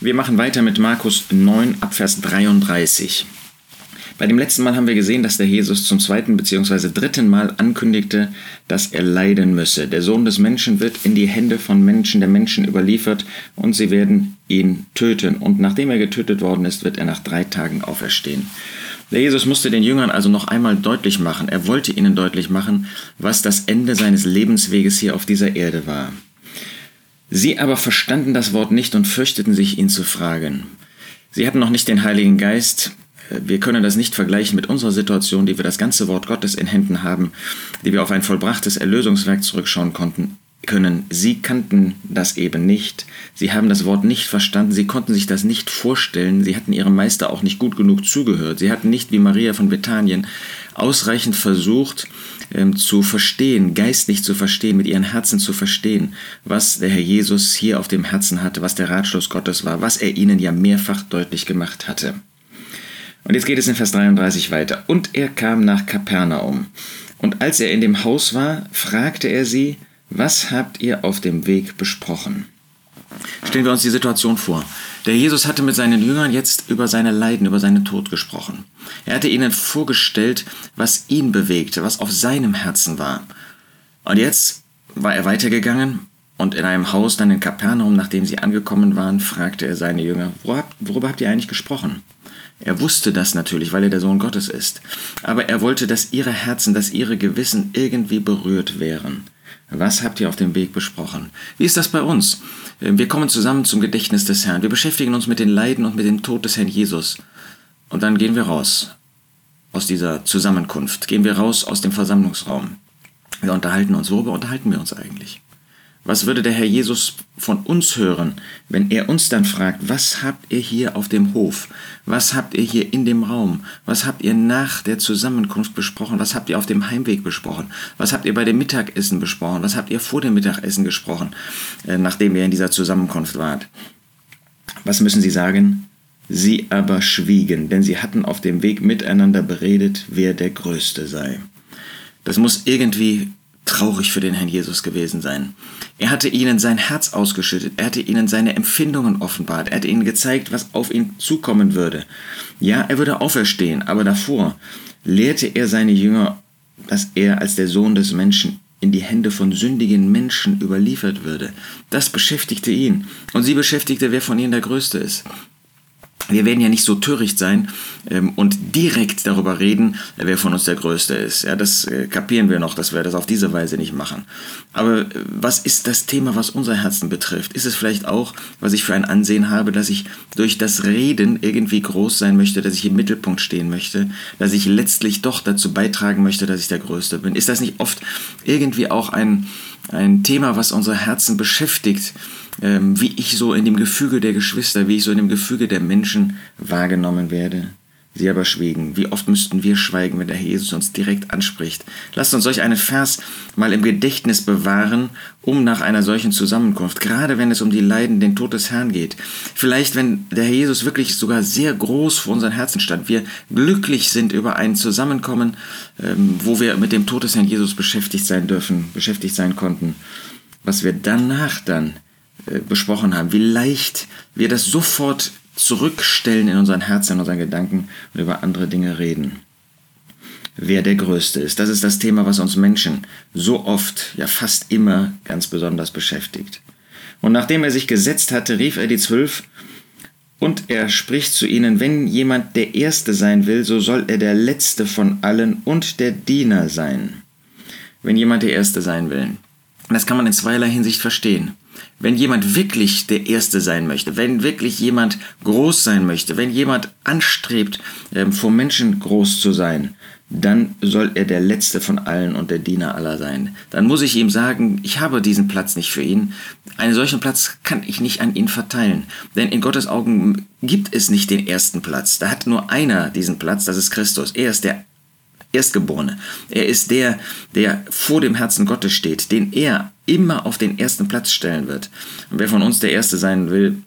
Wir machen weiter mit Markus 9 Abvers 33. Bei dem letzten Mal haben wir gesehen, dass der Jesus zum zweiten bzw. dritten Mal ankündigte, dass er leiden müsse. Der Sohn des Menschen wird in die Hände von Menschen der Menschen überliefert und sie werden ihn töten. Und nachdem er getötet worden ist, wird er nach drei Tagen auferstehen. Der Jesus musste den Jüngern also noch einmal deutlich machen, er wollte ihnen deutlich machen, was das Ende seines Lebensweges hier auf dieser Erde war. Sie aber verstanden das Wort nicht und fürchteten sich, ihn zu fragen. Sie hatten noch nicht den Heiligen Geist, wir können das nicht vergleichen mit unserer Situation, die wir das ganze Wort Gottes in Händen haben, die wir auf ein vollbrachtes Erlösungswerk zurückschauen konnten, können. Sie kannten das eben nicht. Sie haben das Wort nicht verstanden. Sie konnten sich das nicht vorstellen. Sie hatten ihrem Meister auch nicht gut genug zugehört. Sie hatten nicht wie Maria von Bethanien ausreichend versucht ähm, zu verstehen, geistlich zu verstehen, mit ihren Herzen zu verstehen, was der Herr Jesus hier auf dem Herzen hatte, was der Ratschluss Gottes war, was er ihnen ja mehrfach deutlich gemacht hatte. Und jetzt geht es in Vers 33 weiter. Und er kam nach Kapernaum. Und als er in dem Haus war, fragte er sie, was habt ihr auf dem Weg besprochen? Stellen wir uns die Situation vor. Der Jesus hatte mit seinen Jüngern jetzt über seine Leiden, über seinen Tod gesprochen. Er hatte ihnen vorgestellt, was ihn bewegte, was auf seinem Herzen war. Und jetzt war er weitergegangen und in einem Haus dann in Kapernaum, nachdem sie angekommen waren, fragte er seine Jünger, worüber habt ihr eigentlich gesprochen? Er wusste das natürlich, weil er der Sohn Gottes ist. Aber er wollte, dass ihre Herzen, dass ihre Gewissen irgendwie berührt wären. Was habt ihr auf dem Weg besprochen? Wie ist das bei uns? Wir kommen zusammen zum Gedächtnis des Herrn. Wir beschäftigen uns mit den Leiden und mit dem Tod des Herrn Jesus. Und dann gehen wir raus aus dieser Zusammenkunft. Gehen wir raus aus dem Versammlungsraum. Wir unterhalten uns. Worüber unterhalten wir uns eigentlich? Was würde der Herr Jesus von uns hören, wenn er uns dann fragt, was habt ihr hier auf dem Hof? Was habt ihr hier in dem Raum? Was habt ihr nach der Zusammenkunft besprochen? Was habt ihr auf dem Heimweg besprochen? Was habt ihr bei dem Mittagessen besprochen? Was habt ihr vor dem Mittagessen gesprochen, äh, nachdem ihr in dieser Zusammenkunft wart? Was müssen sie sagen? Sie aber schwiegen, denn sie hatten auf dem Weg miteinander beredet, wer der Größte sei. Das muss irgendwie traurig für den Herrn Jesus gewesen sein. Er hatte ihnen sein Herz ausgeschüttet, er hatte ihnen seine Empfindungen offenbart, er hatte ihnen gezeigt, was auf ihn zukommen würde. Ja, er würde auferstehen, aber davor lehrte er seine Jünger, dass er als der Sohn des Menschen in die Hände von sündigen Menschen überliefert würde. Das beschäftigte ihn. Und sie beschäftigte, wer von ihnen der Größte ist wir werden ja nicht so töricht sein ähm, und direkt darüber reden, wer von uns der Größte ist. Ja, das äh, kapieren wir noch, dass wir das auf diese Weise nicht machen. Aber äh, was ist das Thema, was unser Herzen betrifft? Ist es vielleicht auch, was ich für ein Ansehen habe, dass ich durch das Reden irgendwie groß sein möchte, dass ich im Mittelpunkt stehen möchte, dass ich letztlich doch dazu beitragen möchte, dass ich der Größte bin? Ist das nicht oft irgendwie auch ein, ein Thema, was unser Herzen beschäftigt? Ähm, wie ich so in dem Gefüge der Geschwister, wie ich so in dem Gefüge der Menschen wahrgenommen werde. Sie aber schwiegen. Wie oft müssten wir schweigen, wenn der Herr Jesus uns direkt anspricht? Lasst uns solch einen Vers mal im Gedächtnis bewahren, um nach einer solchen Zusammenkunft, gerade wenn es um die Leiden, den Tod des Herrn geht. Vielleicht, wenn der Herr Jesus wirklich sogar sehr groß vor unseren Herzen stand, wir glücklich sind über ein Zusammenkommen, ähm, wo wir mit dem Tod des Herrn Jesus beschäftigt sein dürfen, beschäftigt sein konnten. Was wir danach dann besprochen haben, wie leicht wir das sofort zurückstellen in unseren Herzen, in unseren Gedanken und über andere Dinge reden. Wer der Größte ist, das ist das Thema, was uns Menschen so oft, ja fast immer ganz besonders beschäftigt. Und nachdem er sich gesetzt hatte, rief er die Zwölf und er spricht zu ihnen, wenn jemand der Erste sein will, so soll er der Letzte von allen und der Diener sein. Wenn jemand der Erste sein will. Das kann man in zweierlei Hinsicht verstehen. Wenn jemand wirklich der Erste sein möchte, wenn wirklich jemand groß sein möchte, wenn jemand anstrebt, ähm, vor Menschen groß zu sein, dann soll er der Letzte von allen und der Diener aller sein. Dann muss ich ihm sagen, ich habe diesen Platz nicht für ihn. Einen solchen Platz kann ich nicht an ihn verteilen. Denn in Gottes Augen gibt es nicht den ersten Platz. Da hat nur einer diesen Platz, das ist Christus. Er ist der Erstgeborene. Er ist der, der vor dem Herzen Gottes steht, den er immer auf den ersten Platz stellen wird. Und wer von uns der Erste sein will,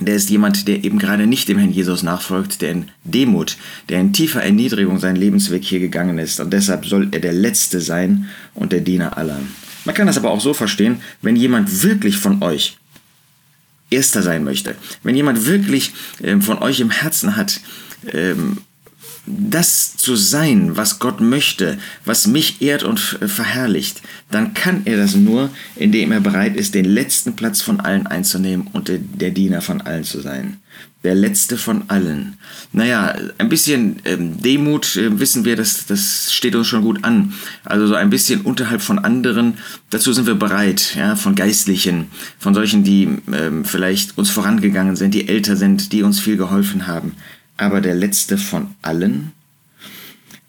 der ist jemand, der eben gerade nicht dem Herrn Jesus nachfolgt, der in Demut, der in tiefer Erniedrigung seinen Lebensweg hier gegangen ist. Und deshalb soll er der Letzte sein und der Diener aller. Man kann das aber auch so verstehen, wenn jemand wirklich von euch Erster sein möchte, wenn jemand wirklich ähm, von euch im Herzen hat, ähm, das zu sein, was Gott möchte, was mich ehrt und verherrlicht, dann kann er das nur, indem er bereit ist, den letzten Platz von allen einzunehmen und der Diener von allen zu sein. Der letzte von allen. Naja, ein bisschen ähm, Demut, äh, wissen wir, das, das steht uns schon gut an. Also so ein bisschen unterhalb von anderen, dazu sind wir bereit, ja, von Geistlichen, von solchen, die ähm, vielleicht uns vorangegangen sind, die älter sind, die uns viel geholfen haben aber der letzte von allen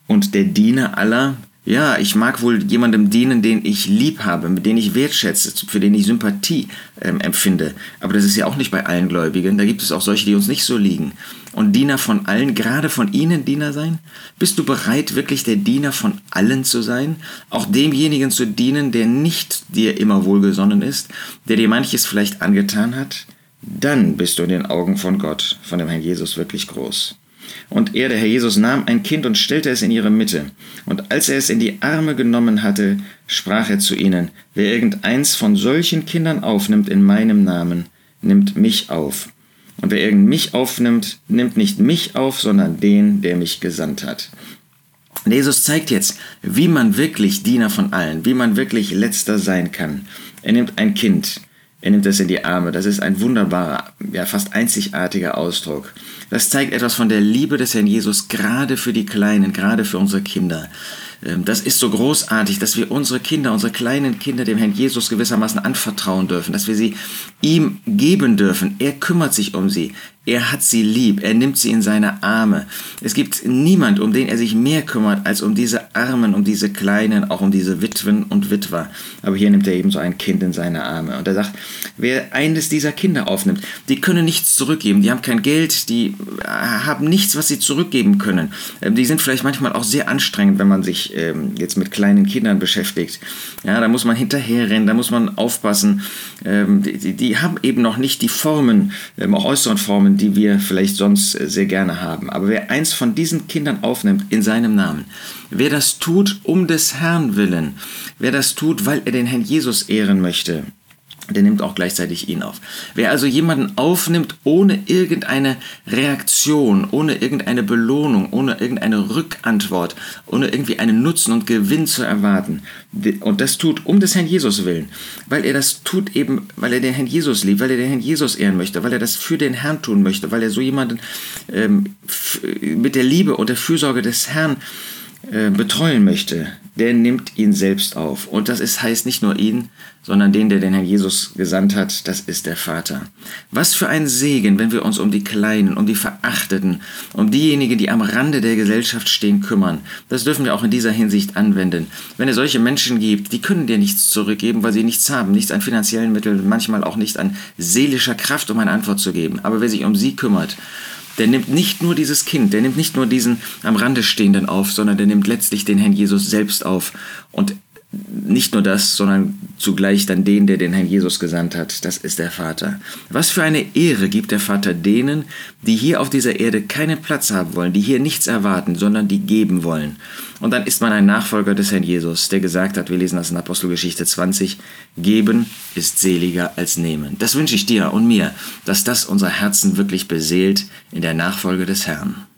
und der Diener aller. Ja, ich mag wohl jemandem dienen, den ich lieb habe, mit dem ich wertschätze, für den ich Sympathie ähm, empfinde. Aber das ist ja auch nicht bei allen Gläubigen. Da gibt es auch solche, die uns nicht so liegen. Und Diener von allen, gerade von ihnen Diener sein? Bist du bereit, wirklich der Diener von allen zu sein? Auch demjenigen zu dienen, der nicht dir immer wohlgesonnen ist, der dir manches vielleicht angetan hat? Dann bist du in den Augen von Gott, von dem Herrn Jesus wirklich groß. Und er, der Herr Jesus, nahm ein Kind und stellte es in ihre Mitte. Und als er es in die Arme genommen hatte, sprach er zu ihnen, wer irgendeins von solchen Kindern aufnimmt in meinem Namen, nimmt mich auf. Und wer irgend mich aufnimmt, nimmt nicht mich auf, sondern den, der mich gesandt hat. Jesus zeigt jetzt, wie man wirklich Diener von allen, wie man wirklich letzter sein kann. Er nimmt ein Kind, er nimmt es in die Arme. Das ist ein wunderbarer, ja fast einzigartiger Ausdruck. Das zeigt etwas von der Liebe des Herrn Jesus gerade für die Kleinen, gerade für unsere Kinder. Ähm, das ist so großartig, dass wir unsere Kinder, unsere kleinen Kinder dem Herrn Jesus gewissermaßen anvertrauen dürfen, dass wir sie ihm geben dürfen. Er kümmert sich um sie. Er hat sie lieb, er nimmt sie in seine Arme. Es gibt niemand, um den er sich mehr kümmert, als um diese Armen, um diese Kleinen, auch um diese Witwen und Witwer. Aber hier nimmt er eben so ein Kind in seine Arme. Und er sagt, wer eines dieser Kinder aufnimmt, die können nichts zurückgeben, die haben kein Geld, die haben nichts, was sie zurückgeben können. Ähm, die sind vielleicht manchmal auch sehr anstrengend, wenn man sich ähm, jetzt mit kleinen Kindern beschäftigt. Ja, da muss man hinterherrennen, da muss man aufpassen. Ähm, die, die haben eben noch nicht die Formen, auch äußeren Formen, die wir vielleicht sonst sehr gerne haben. Aber wer eins von diesen Kindern aufnimmt in seinem Namen, wer das tut um des Herrn willen, wer das tut, weil er den Herrn Jesus ehren möchte, der nimmt auch gleichzeitig ihn auf. Wer also jemanden aufnimmt ohne irgendeine Reaktion, ohne irgendeine Belohnung, ohne irgendeine Rückantwort, ohne irgendwie einen Nutzen und Gewinn zu erwarten, und das tut um des Herrn Jesus willen, weil er das tut eben, weil er den Herrn Jesus liebt, weil er den Herrn Jesus ehren möchte, weil er das für den Herrn tun möchte, weil er so jemanden ähm, mit der Liebe und der Fürsorge des Herrn äh, betreuen möchte, der nimmt ihn selbst auf. Und das ist, heißt nicht nur ihn, sondern den, der den Herrn Jesus gesandt hat, das ist der Vater. Was für ein Segen, wenn wir uns um die Kleinen, um die Verachteten, um diejenigen, die am Rande der Gesellschaft stehen, kümmern. Das dürfen wir auch in dieser Hinsicht anwenden. Wenn es solche Menschen gibt, die können dir nichts zurückgeben, weil sie nichts haben, nichts an finanziellen Mitteln, manchmal auch nicht an seelischer Kraft, um eine Antwort zu geben. Aber wer sich um sie kümmert, der nimmt nicht nur dieses Kind, der nimmt nicht nur diesen am Rande Stehenden auf, sondern der nimmt letztlich den Herrn Jesus selbst auf. Und nicht nur das, sondern zugleich dann den, der den Herrn Jesus gesandt hat, das ist der Vater. Was für eine Ehre gibt der Vater denen, die hier auf dieser Erde keinen Platz haben wollen, die hier nichts erwarten, sondern die geben wollen. Und dann ist man ein Nachfolger des Herrn Jesus, der gesagt hat, wir lesen das in Apostelgeschichte 20, geben ist seliger als nehmen. Das wünsche ich dir und mir, dass das unser Herzen wirklich beseelt in der Nachfolge des Herrn.